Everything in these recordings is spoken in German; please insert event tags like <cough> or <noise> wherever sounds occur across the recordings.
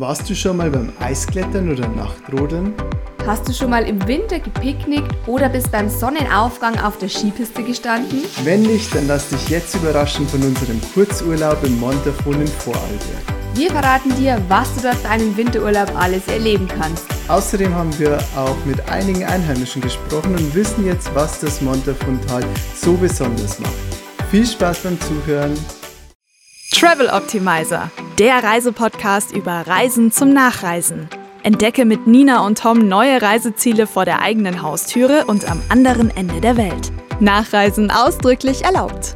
Warst du schon mal beim Eisklettern oder Nachtrodeln? Hast du schon mal im Winter gepicknickt oder bist beim Sonnenaufgang auf der Skipiste gestanden? Wenn nicht, dann lass dich jetzt überraschen von unserem Kurzurlaub im Montafon in Vorarlberg. Wir verraten dir, was du dort für einen Winterurlaub alles erleben kannst. Außerdem haben wir auch mit einigen Einheimischen gesprochen und wissen jetzt, was das Montafontal so besonders macht. Viel Spaß beim Zuhören! Travel Optimizer, der Reisepodcast über Reisen zum Nachreisen. Entdecke mit Nina und Tom neue Reiseziele vor der eigenen Haustüre und am anderen Ende der Welt. Nachreisen ausdrücklich erlaubt.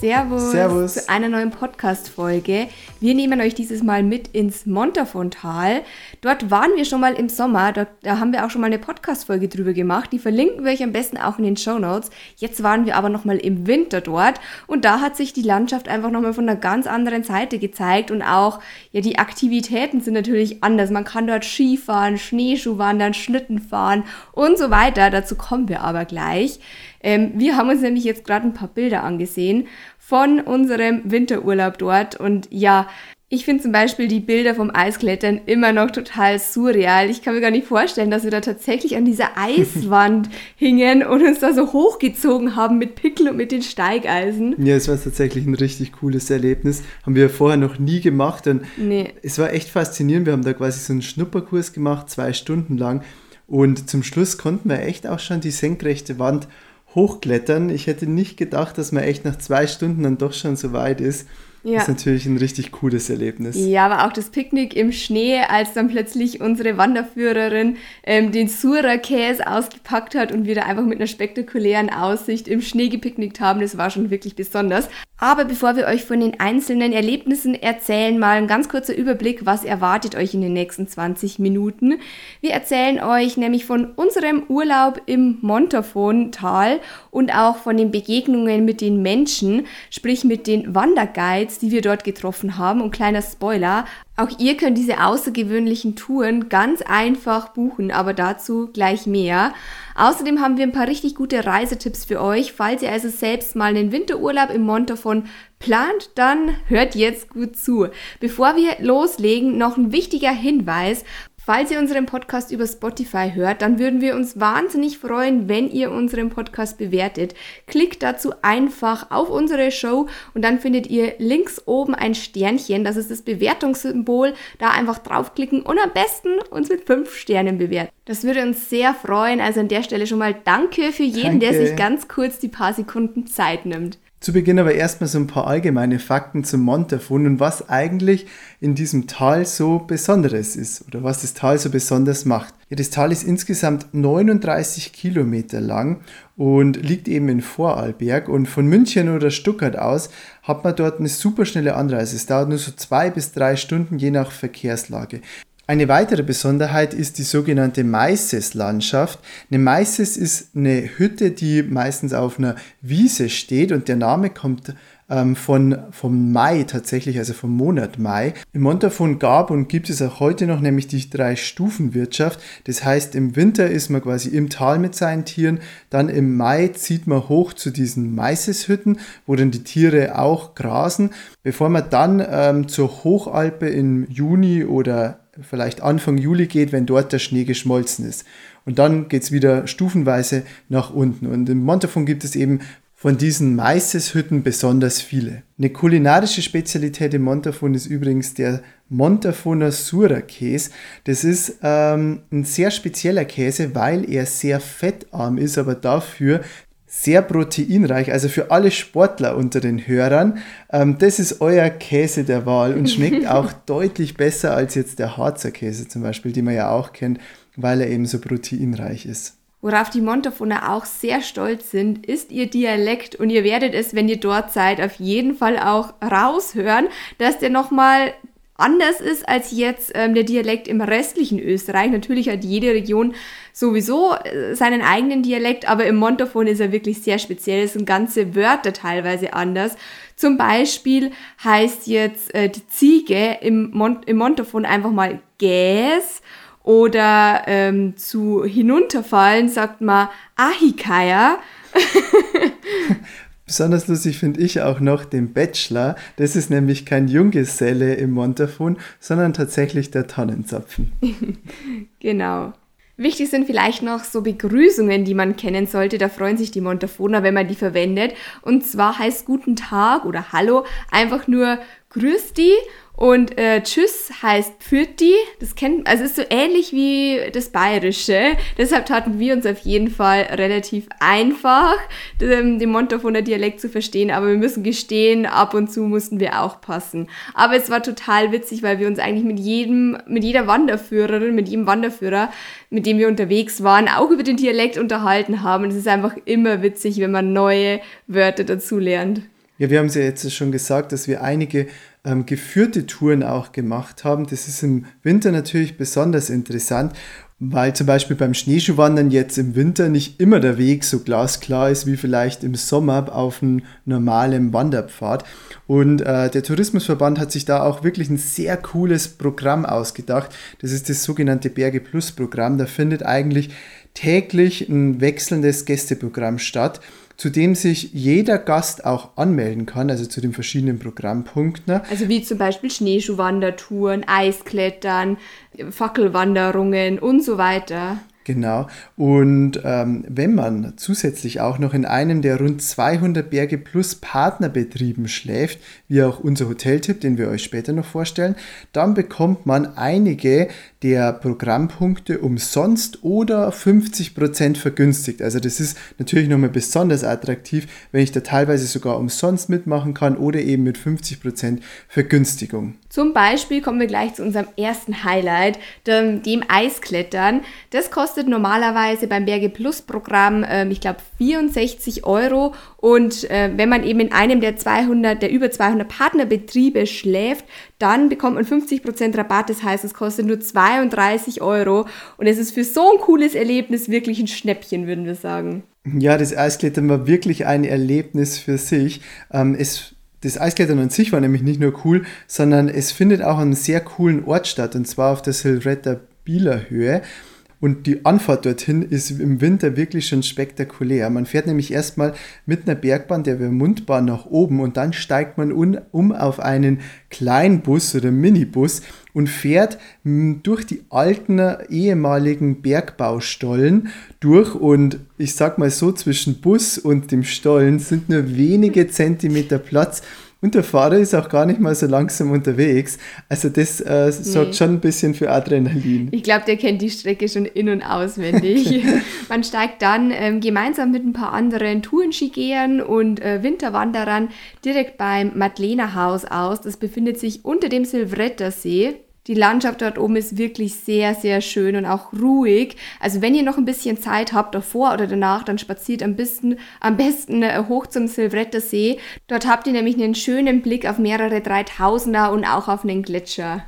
Servus, Servus. zu einer neuen Podcast-Folge. Wir nehmen euch dieses Mal mit ins Montafontal. Dort waren wir schon mal im Sommer, dort, da haben wir auch schon mal eine Podcast-Folge drüber gemacht. Die verlinken wir euch am besten auch in den Show Notes. Jetzt waren wir aber noch mal im Winter dort und da hat sich die Landschaft einfach noch mal von einer ganz anderen Seite gezeigt und auch ja die Aktivitäten sind natürlich anders. Man kann dort Skifahren, Schneeschuhwandern, Schlitten fahren und so weiter. Dazu kommen wir aber gleich. Ähm, wir haben uns nämlich jetzt gerade ein paar Bilder angesehen von unserem Winterurlaub dort. Und ja, ich finde zum Beispiel die Bilder vom Eisklettern immer noch total surreal. Ich kann mir gar nicht vorstellen, dass wir da tatsächlich an dieser <laughs> Eiswand hingen und uns da so hochgezogen haben mit Pickel und mit den Steigeisen. Ja, es war tatsächlich ein richtig cooles Erlebnis. Haben wir vorher noch nie gemacht und Nee. es war echt faszinierend. Wir haben da quasi so einen Schnupperkurs gemacht, zwei Stunden lang. Und zum Schluss konnten wir echt auch schon die senkrechte Wand hochklettern. Ich hätte nicht gedacht, dass man echt nach zwei Stunden dann doch schon so weit ist. Ja. Das ist natürlich ein richtig cooles Erlebnis. Ja, aber auch das Picknick im Schnee, als dann plötzlich unsere Wanderführerin ähm, den Sura-Käse ausgepackt hat und wir da einfach mit einer spektakulären Aussicht im Schnee gepicknickt haben, das war schon wirklich besonders. Aber bevor wir euch von den einzelnen Erlebnissen erzählen, mal ein ganz kurzer Überblick, was erwartet euch in den nächsten 20 Minuten. Wir erzählen euch nämlich von unserem Urlaub im Montafon-Tal und auch von den Begegnungen mit den Menschen, sprich mit den Wanderguides, die wir dort getroffen haben. Und kleiner Spoiler, auch ihr könnt diese außergewöhnlichen Touren ganz einfach buchen, aber dazu gleich mehr. Außerdem haben wir ein paar richtig gute Reisetipps für euch. Falls ihr also selbst mal einen Winterurlaub im Montafon plant, dann hört jetzt gut zu. Bevor wir loslegen, noch ein wichtiger Hinweis. Falls ihr unseren Podcast über Spotify hört, dann würden wir uns wahnsinnig freuen, wenn ihr unseren Podcast bewertet. Klickt dazu einfach auf unsere Show und dann findet ihr links oben ein Sternchen. Das ist das Bewertungssymbol. Da einfach draufklicken und am besten uns mit fünf Sternen bewerten. Das würde uns sehr freuen. Also an der Stelle schon mal danke für jeden, der Danke. sich ganz kurz die paar Sekunden Zeit nimmt. Zu Beginn aber erstmal so ein paar allgemeine Fakten zum Montafon und was eigentlich in diesem Tal so Besonderes ist oder was das Tal so besonders macht. Ja, das Tal ist insgesamt 39 Kilometer lang und liegt eben in Vorarlberg und von München oder Stuttgart aus hat man dort eine super schnelle Anreise. Es dauert nur so zwei bis drei Stunden je nach Verkehrslage. Eine weitere Besonderheit ist die sogenannte Maises-Landschaft. Eine Maises ist eine Hütte, die meistens auf einer Wiese steht und der Name kommt ähm, von, vom Mai tatsächlich, also vom Monat Mai. Im Montafon gab und gibt es auch heute noch nämlich die Drei-Stufen-Wirtschaft. Das heißt, im Winter ist man quasi im Tal mit seinen Tieren, dann im Mai zieht man hoch zu diesen Maiseshütten, wo dann die Tiere auch grasen, bevor man dann ähm, zur Hochalpe im Juni oder vielleicht Anfang Juli geht, wenn dort der Schnee geschmolzen ist. Und dann geht es wieder stufenweise nach unten. Und im Montafon gibt es eben von diesen Maiseshütten besonders viele. Eine kulinarische Spezialität im Montafon ist übrigens der Montafoner Sura-Käse. Das ist ähm, ein sehr spezieller Käse, weil er sehr fettarm ist, aber dafür sehr proteinreich, also für alle Sportler unter den Hörern. Ähm, das ist euer Käse der Wahl und schmeckt <laughs> auch deutlich besser als jetzt der Harzer Käse zum Beispiel, den man ja auch kennt, weil er eben so proteinreich ist. Worauf die Montafoner auch sehr stolz sind, ist ihr Dialekt und ihr werdet es, wenn ihr dort seid, auf jeden Fall auch raushören, dass der nochmal anders ist als jetzt ähm, der Dialekt im restlichen Österreich. Natürlich hat jede Region sowieso äh, seinen eigenen Dialekt, aber im Montafon ist er wirklich sehr speziell. Es sind ganze Wörter teilweise anders. Zum Beispiel heißt jetzt äh, die Ziege im, Mon im Montafon einfach mal Gäs oder ähm, zu hinunterfallen sagt man Ahikaya. <laughs> Besonders lustig finde ich auch noch den Bachelor. Das ist nämlich kein Junggeselle im Montafon, sondern tatsächlich der Tannenzapfen. <laughs> genau. Wichtig sind vielleicht noch so Begrüßungen, die man kennen sollte. Da freuen sich die Montafoner, wenn man die verwendet. Und zwar heißt Guten Tag oder Hallo einfach nur Grüß die und äh, Tschüss heißt Pfirti. Das kennt, also ist so ähnlich wie das Bayerische. Deshalb taten wir uns auf jeden Fall relativ einfach, den, den Montafoner Dialekt zu verstehen. Aber wir müssen gestehen, ab und zu mussten wir auch passen. Aber es war total witzig, weil wir uns eigentlich mit jedem, mit jeder Wanderführerin, mit jedem Wanderführer, mit dem wir unterwegs waren, auch über den Dialekt unterhalten haben. Und es ist einfach immer witzig, wenn man neue Wörter dazu lernt. Ja, wir haben es ja jetzt schon gesagt, dass wir einige ähm, geführte Touren auch gemacht haben. Das ist im Winter natürlich besonders interessant, weil zum Beispiel beim Schneeschuhwandern jetzt im Winter nicht immer der Weg so glasklar ist wie vielleicht im Sommer auf einem normalen Wanderpfad. Und äh, der Tourismusverband hat sich da auch wirklich ein sehr cooles Programm ausgedacht. Das ist das sogenannte Berge Plus Programm. Da findet eigentlich täglich ein wechselndes Gästeprogramm statt zu dem sich jeder Gast auch anmelden kann, also zu den verschiedenen Programmpunkten. Also wie zum Beispiel Schneeschuhwandertouren, Eisklettern, Fackelwanderungen und so weiter. Genau. Und ähm, wenn man zusätzlich auch noch in einem der rund 200 Berge Plus Partnerbetrieben schläft, wie auch unser Hoteltipp, den wir euch später noch vorstellen, dann bekommt man einige der Programmpunkte umsonst oder 50% vergünstigt. Also das ist natürlich nochmal besonders attraktiv, wenn ich da teilweise sogar umsonst mitmachen kann oder eben mit 50% Vergünstigung. Zum Beispiel kommen wir gleich zu unserem ersten Highlight, dem, dem Eisklettern. Das kostet normalerweise beim Berge Plus Programm, ähm, ich glaube, 64 Euro. Und äh, wenn man eben in einem der 200, der über 200 Partnerbetriebe schläft, dann bekommt man 50% Rabatt. Das heißt, es kostet nur 32 Euro. Und es ist für so ein cooles Erlebnis wirklich ein Schnäppchen, würden wir sagen. Ja, das Eisklettern war wirklich ein Erlebnis für sich. Ähm, es das Eisklettern an sich war nämlich nicht nur cool, sondern es findet auch an einem sehr coolen Ort statt, und zwar auf der Silvretta Bieler Höhe. Und die Anfahrt dorthin ist im Winter wirklich schon spektakulär. Man fährt nämlich erstmal mit einer Bergbahn, der Vermundbahn, nach oben und dann steigt man um auf einen Kleinbus oder Minibus und fährt durch die alten ehemaligen Bergbaustollen durch und ich sag mal so, zwischen Bus und dem Stollen sind nur wenige <laughs> Zentimeter Platz und der Fahrer ist auch gar nicht mal so langsam unterwegs. Also das äh, sorgt nee. schon ein bisschen für Adrenalin. Ich glaube, der kennt die Strecke schon in- und auswendig. <laughs> Man steigt dann ähm, gemeinsam mit ein paar anderen Tourenskigehern und äh, Winterwanderern direkt beim Madlener Haus aus. Das befindet sich unter dem Silvrettersee. Die Landschaft dort oben ist wirklich sehr, sehr schön und auch ruhig. Also wenn ihr noch ein bisschen Zeit habt, davor oder danach, dann spaziert am besten, am besten äh, hoch zum Silvretter See. Dort habt ihr nämlich einen schönen Blick auf mehrere Dreitausender und auch auf einen Gletscher.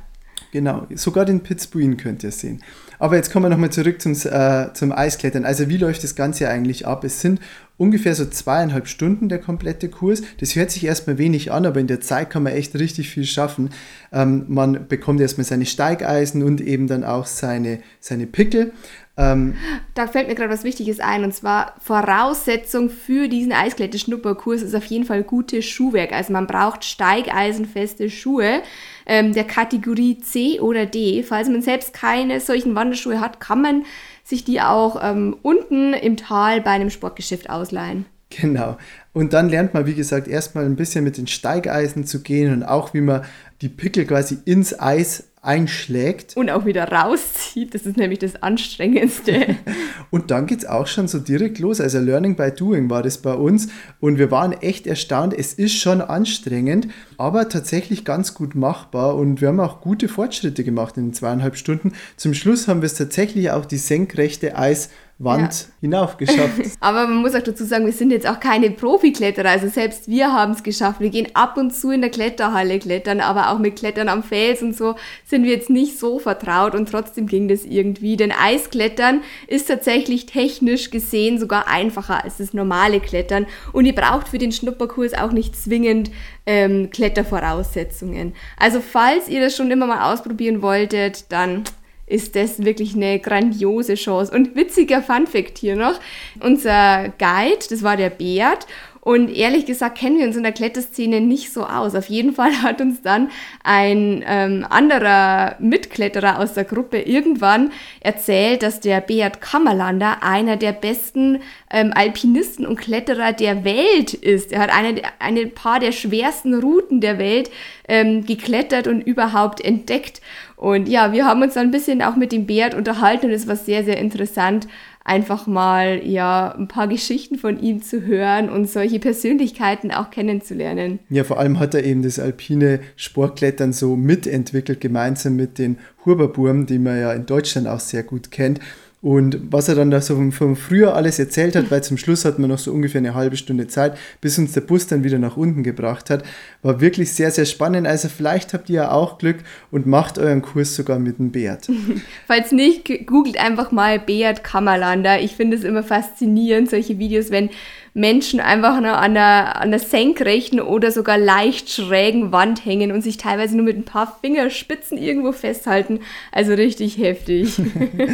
Genau, sogar den Pitzbuin könnt ihr sehen. Aber jetzt kommen wir nochmal zurück zum, äh, zum Eisklettern. Also wie läuft das Ganze eigentlich ab? Es sind ungefähr so zweieinhalb Stunden der komplette Kurs. Das hört sich erstmal wenig an, aber in der Zeit kann man echt richtig viel schaffen. Ähm, man bekommt erstmal seine Steigeisen und eben dann auch seine, seine Pickel. Ähm, da fällt mir gerade was Wichtiges ein und zwar Voraussetzung für diesen Eiskletterschnupperkurs ist auf jeden Fall gutes Schuhwerk. Also man braucht steigeisenfeste Schuhe ähm, der Kategorie C oder D. Falls man selbst keine solchen Wanderschuhe hat, kann man sich die auch ähm, unten im Tal bei einem Sportgeschäft ausleihen. Genau. Und dann lernt man, wie gesagt, erstmal ein bisschen mit den Steigeisen zu gehen und auch, wie man die Pickel quasi ins Eis einschlägt. Und auch wieder rauszieht. Das ist nämlich das Anstrengendste. <laughs> und dann geht es auch schon so direkt los. Also Learning by Doing war das bei uns. Und wir waren echt erstaunt. Es ist schon anstrengend, aber tatsächlich ganz gut machbar. Und wir haben auch gute Fortschritte gemacht in den zweieinhalb Stunden. Zum Schluss haben wir es tatsächlich auch die senkrechte Eis Wand ja. hinaufgeschafft. <laughs> Aber man muss auch dazu sagen, wir sind jetzt auch keine Profikletterer. Also selbst wir haben es geschafft. Wir gehen ab und zu in der Kletterhalle klettern, aber auch mit Klettern am Fels und so sind wir jetzt nicht so vertraut und trotzdem ging das irgendwie. Denn Eisklettern ist tatsächlich technisch gesehen sogar einfacher als das normale Klettern und ihr braucht für den Schnupperkurs auch nicht zwingend ähm, Klettervoraussetzungen. Also falls ihr das schon immer mal ausprobieren wolltet, dann ist das wirklich eine grandiose Chance. Und witziger Funfact hier noch: Unser Guide, das war der Beat, Und ehrlich gesagt kennen wir uns in der Kletterszene nicht so aus. Auf jeden Fall hat uns dann ein ähm, anderer Mitkletterer aus der Gruppe irgendwann erzählt, dass der Beat Kammerlander einer der besten ähm, Alpinisten und Kletterer der Welt ist. Er hat eine, eine paar der schwersten Routen der Welt ähm, geklettert und überhaupt entdeckt. Und ja, wir haben uns dann ein bisschen auch mit dem Beat unterhalten und es war sehr, sehr interessant, einfach mal ja ein paar Geschichten von ihm zu hören und solche Persönlichkeiten auch kennenzulernen. Ja, vor allem hat er eben das alpine Sportklettern so mitentwickelt, gemeinsam mit den Huberburm, die man ja in Deutschland auch sehr gut kennt. Und was er dann da so vom, vom Frühjahr alles erzählt hat, weil zum Schluss hatten wir noch so ungefähr eine halbe Stunde Zeit, bis uns der Bus dann wieder nach unten gebracht hat, war wirklich sehr, sehr spannend. Also vielleicht habt ihr ja auch Glück und macht euren Kurs sogar mit dem Beat. <laughs> Falls nicht, googelt einfach mal Beat Kammerlander. Ich finde es immer faszinierend, solche Videos, wenn Menschen einfach nur an der, an der senkrechten oder sogar leicht schrägen Wand hängen und sich teilweise nur mit ein paar Fingerspitzen irgendwo festhalten. Also richtig heftig.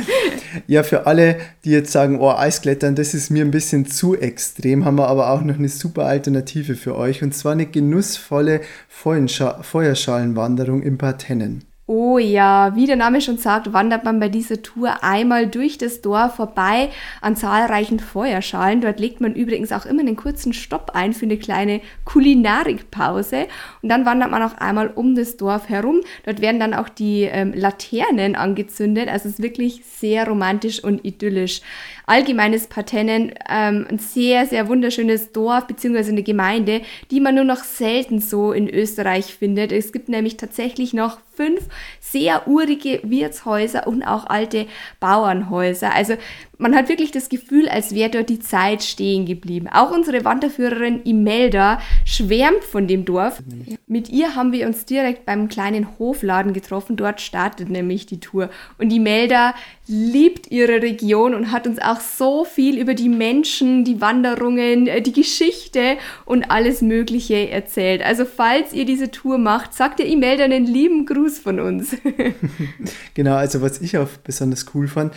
<laughs> ja, für alle, die jetzt sagen, oh, Eisklettern, das ist mir ein bisschen zu extrem, haben wir aber auch noch eine super Alternative für euch und zwar eine genussvolle Feuerschalenwanderung im Partennen. Oh ja, wie der Name schon sagt, wandert man bei dieser Tour einmal durch das Dorf vorbei an zahlreichen Feuerschalen. Dort legt man übrigens auch immer einen kurzen Stopp ein für eine kleine Kulinarikpause. Und dann wandert man auch einmal um das Dorf herum. Dort werden dann auch die ähm, Laternen angezündet. Also es ist wirklich sehr romantisch und idyllisch. Allgemeines Partennen, ähm, ein sehr, sehr wunderschönes Dorf bzw. eine Gemeinde, die man nur noch selten so in Österreich findet. Es gibt nämlich tatsächlich noch fünf sehr urige Wirtshäuser und auch alte Bauernhäuser. Also man hat wirklich das Gefühl, als wäre dort die Zeit stehen geblieben. Auch unsere Wanderführerin Imelda schwärmt von dem Dorf. Mit ihr haben wir uns direkt beim kleinen Hofladen getroffen. Dort startet nämlich die Tour. Und Imelda liebt ihre Region und hat uns auch so viel über die Menschen, die Wanderungen, äh, die Geschichte und alles Mögliche erzählt. Also falls ihr diese Tour macht, sagt ihr Imelda einen lieben Gruß von uns. <laughs> genau, also was ich auch besonders cool fand,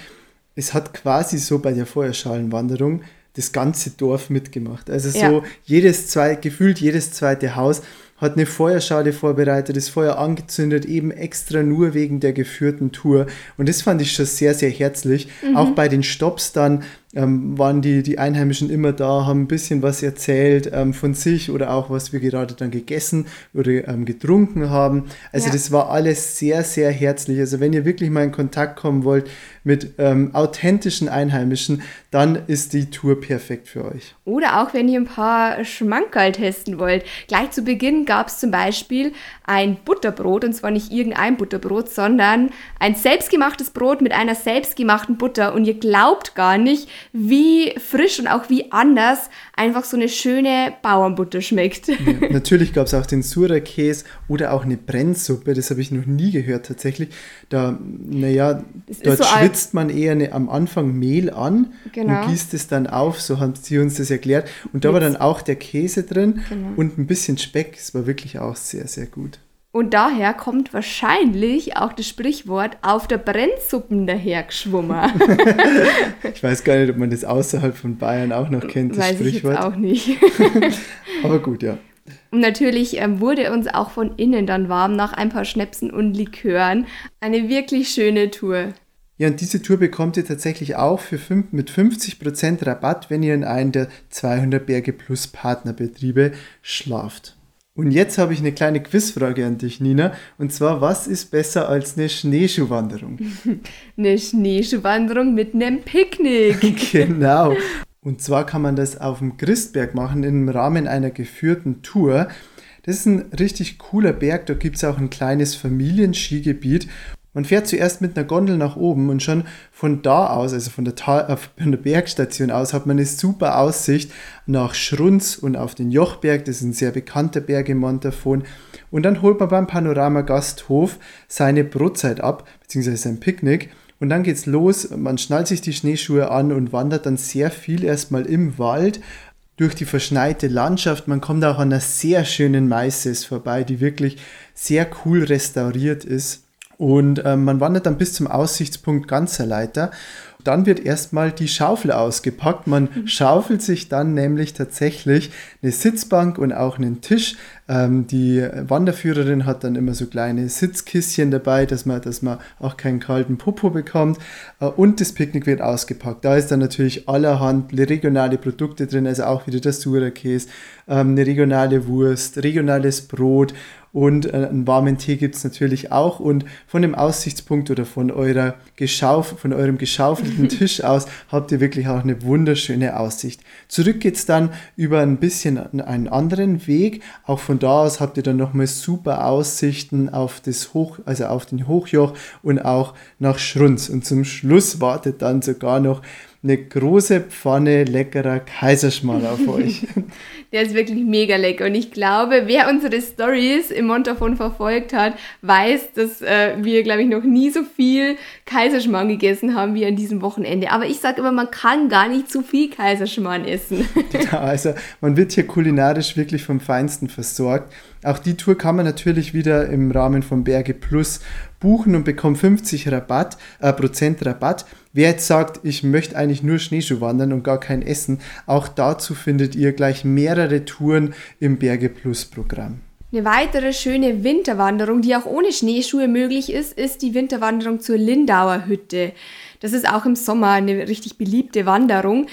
es hat quasi so bei der Feuerschalenwanderung das ganze Dorf mitgemacht. Also so ja. jedes zweite, gefühlt jedes zweite Haus hat eine Feuerschale vorbereitet, das Feuer angezündet, eben extra nur wegen der geführten Tour. Und das fand ich schon sehr, sehr herzlich. Mhm. Auch bei den Stops dann ähm, waren die, die Einheimischen immer da, haben ein bisschen was erzählt ähm, von sich oder auch was wir gerade dann gegessen oder ähm, getrunken haben. Also ja. das war alles sehr, sehr herzlich. Also wenn ihr wirklich mal in Kontakt kommen wollt mit ähm, authentischen Einheimischen, dann ist die Tour perfekt für euch. Oder auch wenn ihr ein paar Schmankerl testen wollt. Gleich zu Beginn gab es zum Beispiel ein Butterbrot und zwar nicht irgendein Butterbrot, sondern ein selbstgemachtes Brot mit einer selbstgemachten Butter und ihr glaubt gar nicht, wie frisch und auch wie anders einfach so eine schöne Bauernbutter schmeckt. Ja, natürlich gab es auch den Sura-Käse oder auch eine Brennsuppe, das habe ich noch nie gehört tatsächlich. Da, naja, dort so schwitzt man eher eine, am Anfang Mehl an genau. und gießt es dann auf, so haben sie uns das erklärt. Und da Jetzt. war dann auch der Käse drin genau. und ein bisschen Speck, es war wirklich auch sehr, sehr gut. Und daher kommt wahrscheinlich auch das Sprichwort auf der Brennsuppen dahergeschwommen. <laughs> ich weiß gar nicht, ob man das außerhalb von Bayern auch noch kennt, das weiß Sprichwort. Ich jetzt auch nicht. <laughs> Aber gut, ja. Und natürlich ähm, wurde uns auch von innen dann warm nach ein paar Schnäpsen und Likören. Eine wirklich schöne Tour. Ja, und diese Tour bekommt ihr tatsächlich auch für fünf, mit 50% Rabatt, wenn ihr in einen der 200 Berge Plus Partnerbetriebe schlaft. Und jetzt habe ich eine kleine Quizfrage an dich, Nina. Und zwar, was ist besser als eine Schneeschuhwanderung? <laughs> eine Schneeschuhwanderung mit einem Picknick. <laughs> genau. Und zwar kann man das auf dem Christberg machen im Rahmen einer geführten Tour. Das ist ein richtig cooler Berg, da gibt es auch ein kleines Familienskigebiet man fährt zuerst mit einer Gondel nach oben und schon von da aus, also von der, Tal, äh, von der Bergstation aus, hat man eine super Aussicht nach Schrunz und auf den Jochberg. Das ist ein sehr bekannter Berg im Montafon. Und dann holt man beim Panorama Gasthof seine Brotzeit ab, beziehungsweise sein Picknick. Und dann geht's los. Man schnallt sich die Schneeschuhe an und wandert dann sehr viel erstmal im Wald durch die verschneite Landschaft. Man kommt auch an einer sehr schönen Maises vorbei, die wirklich sehr cool restauriert ist. Und äh, man wandert dann bis zum Aussichtspunkt Ganzerleiter dann wird erstmal die Schaufel ausgepackt. Man mhm. schaufelt sich dann nämlich tatsächlich eine Sitzbank und auch einen Tisch. Ähm, die Wanderführerin hat dann immer so kleine Sitzkisschen dabei, dass man, dass man auch keinen kalten Popo bekommt. Äh, und das Picknick wird ausgepackt. Da ist dann natürlich allerhand regionale Produkte drin, also auch wieder der Sura-Käse, ähm, eine regionale Wurst, regionales Brot und äh, einen warmen Tee gibt es natürlich auch. Und von dem Aussichtspunkt oder von, eurer Geschauf von eurem geschaufelten <laughs> Tisch aus habt ihr wirklich auch eine wunderschöne Aussicht. Zurück geht es dann über ein bisschen einen anderen Weg. Auch von da aus habt ihr dann nochmal super Aussichten auf das Hoch, also auf den Hochjoch und auch nach Schrunz. Und zum Schluss wartet dann sogar noch eine große Pfanne leckerer Kaiserschmarrn auf <laughs> euch. Der ist wirklich mega lecker. Und ich glaube, wer unsere Stories im Montafon verfolgt hat, weiß, dass äh, wir, glaube ich, noch nie so viel Kaiserschmarrn gegessen haben wie an diesem Wochenende. Aber ich sage immer, man kann gar nicht zu viel Kaiserschmarrn essen. <laughs> Genau, also man wird hier kulinarisch wirklich vom Feinsten versorgt. Auch die Tour kann man natürlich wieder im Rahmen von Berge Plus buchen und bekommt 50 Rabatt, äh, Prozent Rabatt. Wer jetzt sagt, ich möchte eigentlich nur Schneeschuh wandern und gar kein Essen, auch dazu findet ihr gleich mehrere Touren im Berge Plus Programm. Eine weitere schöne Winterwanderung, die auch ohne Schneeschuhe möglich ist, ist die Winterwanderung zur Lindauer Hütte. Das ist auch im Sommer eine richtig beliebte Wanderung.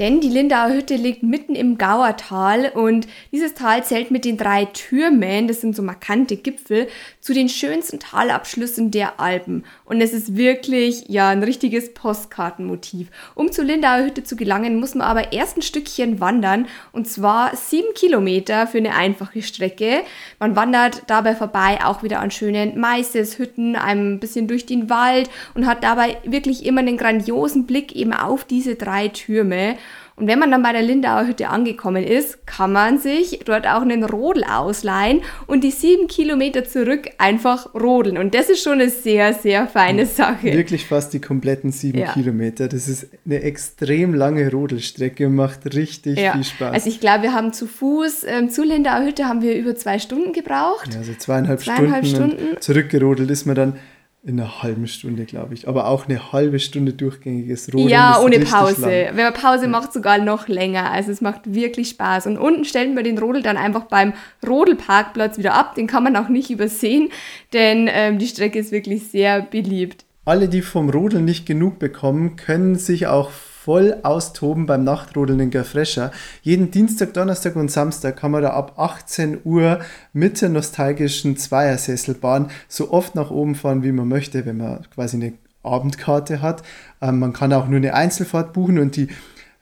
Denn die Lindauer Hütte liegt mitten im Gauertal und dieses Tal zählt mit den drei Türmen, das sind so markante Gipfel, zu den schönsten Talabschlüssen der Alpen. Und es ist wirklich, ja, ein richtiges Postkartenmotiv. Um zur Lindauer Hütte zu gelangen, muss man aber erst ein Stückchen wandern und zwar sieben Kilometer für eine einfache Strecke. Man wandert dabei vorbei auch wieder an schönen Maiseshütten, ein bisschen durch den Wald und hat dabei wirklich immer einen grandiosen Blick eben auf diese drei Türme. Und wenn man dann bei der Lindauer Hütte angekommen ist, kann man sich dort auch einen Rodel ausleihen und die sieben Kilometer zurück einfach rodeln. Und das ist schon eine sehr, sehr feine Sache. Wirklich fast die kompletten sieben ja. Kilometer. Das ist eine extrem lange Rodelstrecke und macht richtig ja. viel Spaß. Also ich glaube, wir haben zu Fuß ähm, zu Lindauer Hütte haben wir über zwei Stunden gebraucht. Ja, also zweieinhalb, zweieinhalb Stunden. Stunden. Zurückgerodelt ist man dann in einer halben Stunde, glaube ich. Aber auch eine halbe Stunde durchgängiges Rodeln. Ja, ohne Pause. Lang. Wenn man Pause ja. macht, sogar noch länger. Also es macht wirklich Spaß. Und unten stellen wir den Rodel dann einfach beim Rodelparkplatz wieder ab. Den kann man auch nicht übersehen, denn ähm, die Strecke ist wirklich sehr beliebt. Alle, die vom Rodeln nicht genug bekommen, können sich auch voll austoben beim Nachtrodeln in Gerfrescher. Jeden Dienstag, Donnerstag und Samstag kann man da ab 18 Uhr mit der nostalgischen Zweiersesselbahn so oft nach oben fahren, wie man möchte, wenn man quasi eine Abendkarte hat. Ähm, man kann auch nur eine Einzelfahrt buchen und die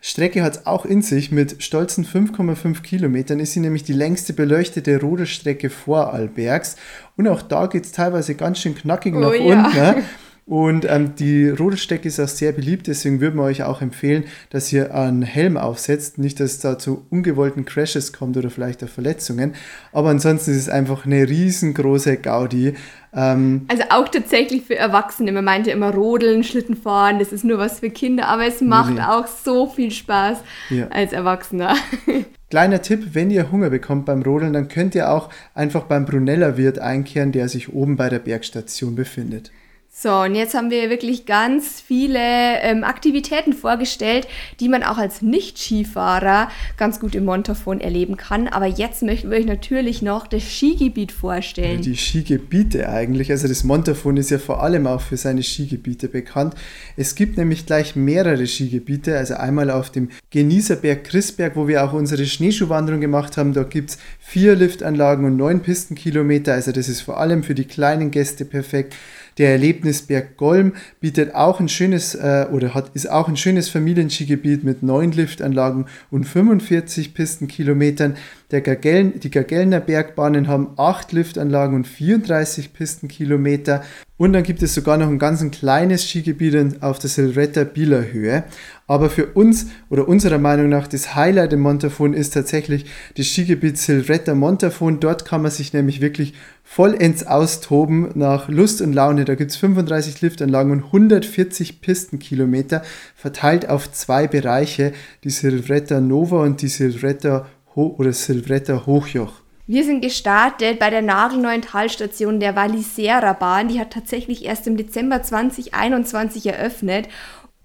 Strecke hat es auch in sich. Mit stolzen 5,5 Kilometern ist sie nämlich die längste beleuchtete Rodelstrecke vor Albergs. Und auch da geht es teilweise ganz schön knackig oh, nach ja. unten. Ne? <laughs> Und ähm, die Rodelstrecke ist auch sehr beliebt, deswegen würden wir euch auch empfehlen, dass ihr einen Helm aufsetzt. Nicht, dass es da zu ungewollten Crashes kommt oder vielleicht auch Verletzungen. Aber ansonsten ist es einfach eine riesengroße Gaudi. Ähm, also auch tatsächlich für Erwachsene. Man meinte immer Rodeln, Schlittenfahren, das ist nur was für Kinder, aber es macht nee. auch so viel Spaß ja. als Erwachsener. <laughs> Kleiner Tipp, wenn ihr Hunger bekommt beim Rodeln, dann könnt ihr auch einfach beim Brunella Wirt einkehren, der sich oben bei der Bergstation befindet. So, und jetzt haben wir wirklich ganz viele ähm, Aktivitäten vorgestellt, die man auch als Nicht-Skifahrer ganz gut im Montafon erleben kann. Aber jetzt möchten wir euch natürlich noch das Skigebiet vorstellen. Die Skigebiete eigentlich. Also das Montafon ist ja vor allem auch für seine Skigebiete bekannt. Es gibt nämlich gleich mehrere Skigebiete. Also einmal auf dem Genießerberg Chrisberg, wo wir auch unsere Schneeschuhwanderung gemacht haben. Da gibt es vier Liftanlagen und neun Pistenkilometer. Also das ist vor allem für die kleinen Gäste perfekt. Der Erlebnisberg Golm bietet auch ein schönes äh, oder hat, ist auch ein schönes Familienskigebiet mit neun Liftanlagen und 45 Pistenkilometern. Der Gagellen, die Gagelner Bergbahnen haben acht Liftanlagen und 34 Pistenkilometer. Und dann gibt es sogar noch ein ganz kleines Skigebiet auf der Silvretta Bieler Höhe. Aber für uns oder unserer Meinung nach das Highlight im Montafon ist tatsächlich das Skigebiet Silvretta Montafon. Dort kann man sich nämlich wirklich vollends austoben nach Lust und Laune. Da gibt es 35 Liftanlagen und 140 Pistenkilometer verteilt auf zwei Bereiche, die Silvretta Nova und die Silvretta Ho oder Silvretta Hochjoch. Wir sind gestartet bei der nagelneuen Talstation der Valisera Bahn. Die hat tatsächlich erst im Dezember 2021 eröffnet.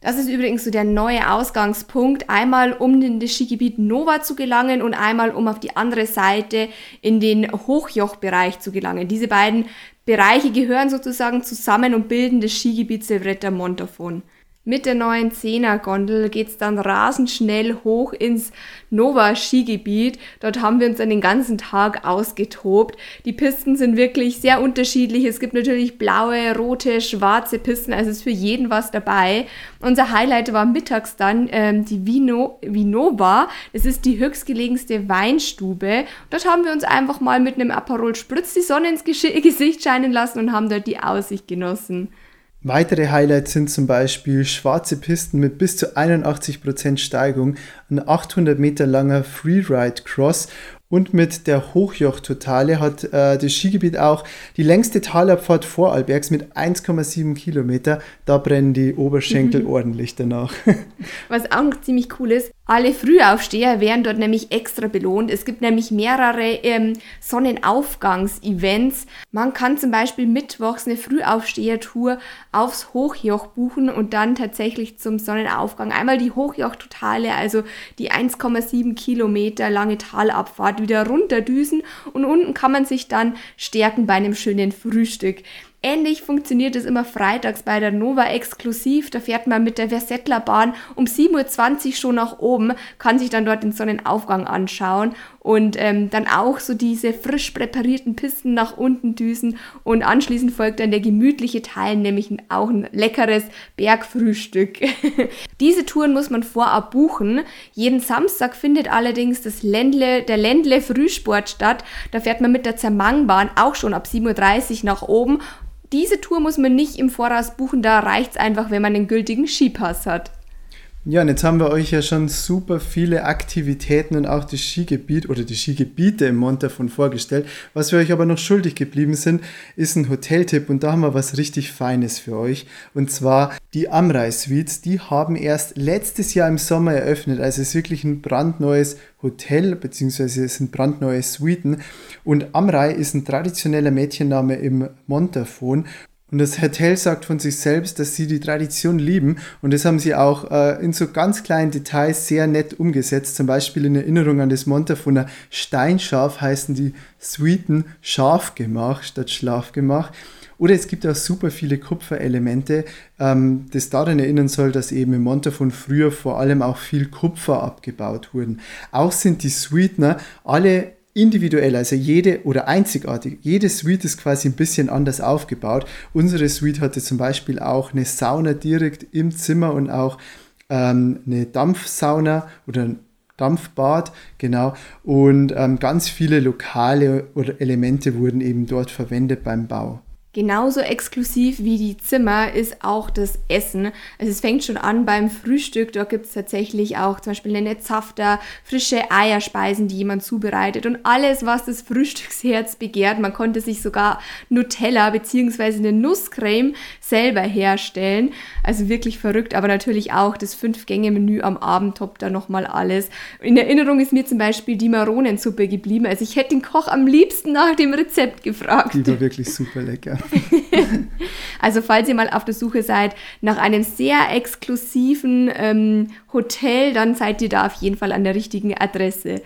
Das ist übrigens so der neue Ausgangspunkt. Einmal um in das Skigebiet Nova zu gelangen und einmal um auf die andere Seite in den Hochjochbereich zu gelangen. Diese beiden Bereiche gehören sozusagen zusammen und bilden das Skigebiet Silvretta Montafon. Mit der neuen Zehner-Gondel geht's dann rasend schnell hoch ins Nova-Skigebiet. Dort haben wir uns dann den ganzen Tag ausgetobt. Die Pisten sind wirklich sehr unterschiedlich. Es gibt natürlich blaue, rote, schwarze Pisten, also ist für jeden was dabei. Unser Highlight war mittags dann ähm, die Vino, Vinova. Das ist die höchstgelegenste Weinstube. Dort haben wir uns einfach mal mit einem Aperol Spritz die Sonne ins Gesicht scheinen lassen und haben dort die Aussicht genossen. Weitere Highlights sind zum Beispiel schwarze Pisten mit bis zu 81% Steigung, ein 800 Meter langer Freeride Cross und mit der Hochjoch-Totale hat äh, das Skigebiet auch die längste Talabfahrt Vorarlbergs mit 1,7 Kilometer. Da brennen die Oberschenkel mhm. ordentlich danach. <laughs> Was auch noch ziemlich cool ist, alle Frühaufsteher werden dort nämlich extra belohnt. Es gibt nämlich mehrere ähm, Sonnenaufgangs-Events. Man kann zum Beispiel mittwochs eine Frühaufsteher-Tour aufs Hochjoch buchen und dann tatsächlich zum Sonnenaufgang einmal die Hochjoch-Totale, also die 1,7 Kilometer lange Talabfahrt wieder runterdüsen und unten kann man sich dann stärken bei einem schönen Frühstück. Ähnlich funktioniert es immer freitags bei der Nova exklusiv. Da fährt man mit der Versettler Bahn um 7.20 Uhr schon nach oben, kann sich dann dort den Sonnenaufgang anschauen und ähm, dann auch so diese frisch präparierten Pisten nach unten düsen und anschließend folgt dann der gemütliche Teil, nämlich auch ein leckeres Bergfrühstück. <laughs> diese Touren muss man vorab buchen. Jeden Samstag findet allerdings das Ländle, der Ländle Frühsport statt. Da fährt man mit der Zermangbahn auch schon ab 7.30 Uhr nach oben diese Tour muss man nicht im Voraus buchen, da reicht es einfach, wenn man den gültigen Skipass hat. Ja, und jetzt haben wir euch ja schon super viele Aktivitäten und auch das Skigebiet oder die Skigebiete im Montafon vorgestellt. Was wir euch aber noch schuldig geblieben sind, ist ein Hoteltipp und da haben wir was richtig Feines für euch. Und zwar die Amrei Suites. Die haben erst letztes Jahr im Sommer eröffnet. Also es ist wirklich ein brandneues Hotel, beziehungsweise es sind brandneue Suiten. Und Amrei ist ein traditioneller Mädchenname im Montafon und das Hotel sagt von sich selbst, dass sie die Tradition lieben. Und das haben sie auch äh, in so ganz kleinen Details sehr nett umgesetzt. Zum Beispiel in Erinnerung an das Montafuner Steinschaf heißen die Suiten Schafgemach statt Schlafgemach. Oder es gibt auch super viele Kupferelemente, ähm, das daran erinnern soll, dass eben im Montafon früher vor allem auch viel Kupfer abgebaut wurden. Auch sind die Sweetener alle individuell, also jede oder einzigartig. Jede Suite ist quasi ein bisschen anders aufgebaut. Unsere Suite hatte zum Beispiel auch eine Sauna direkt im Zimmer und auch ähm, eine Dampfsauna oder ein Dampfbad, genau. Und ähm, ganz viele lokale oder Elemente wurden eben dort verwendet beim Bau. Genauso exklusiv wie die Zimmer ist auch das Essen. Also es fängt schon an beim Frühstück. Dort gibt es tatsächlich auch zum Beispiel eine Zafter, frische Eierspeisen, die jemand zubereitet und alles, was das Frühstücksherz begehrt. Man konnte sich sogar Nutella bzw. eine Nusscreme selber herstellen. Also wirklich verrückt, aber natürlich auch das Fünf-Gänge-Menü am Abend toppt da nochmal alles. In Erinnerung ist mir zum Beispiel die Maronensuppe geblieben. Also ich hätte den Koch am liebsten nach dem Rezept gefragt. Die war wirklich super lecker. <laughs> also falls ihr mal auf der Suche seid nach einem sehr exklusiven ähm, Hotel, dann seid ihr da auf jeden Fall an der richtigen Adresse.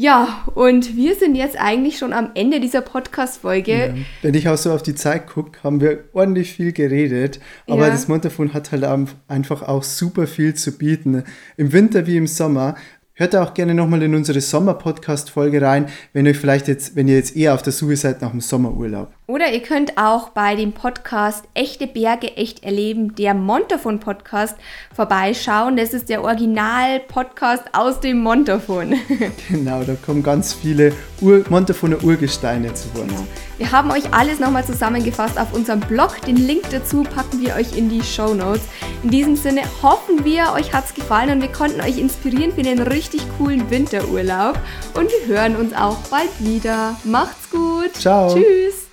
Ja, und wir sind jetzt eigentlich schon am Ende dieser Podcast-Folge. Ja. Wenn ich auch so auf die Zeit gucke, haben wir ordentlich viel geredet. Aber ja. das Montafon hat halt einfach auch super viel zu bieten. Im Winter wie im Sommer. Hört auch gerne nochmal in unsere Sommer-Podcast-Folge rein, wenn euch vielleicht jetzt, wenn ihr jetzt eher auf der Suche seid nach dem Sommerurlaub. Oder ihr könnt auch bei dem Podcast Echte Berge echt erleben, der Montafon Podcast, vorbeischauen. Das ist der Original-Podcast aus dem Montafon. <laughs> genau, da kommen ganz viele Ur Montafoner Urgesteine zu Wort. Genau. Wir haben euch alles nochmal zusammengefasst auf unserem Blog. Den Link dazu packen wir euch in die Show Notes. In diesem Sinne hoffen wir, euch hat es gefallen und wir konnten euch inspirieren für den richtig coolen Winterurlaub. Und wir hören uns auch bald wieder. Macht's gut. Ciao. Tschüss.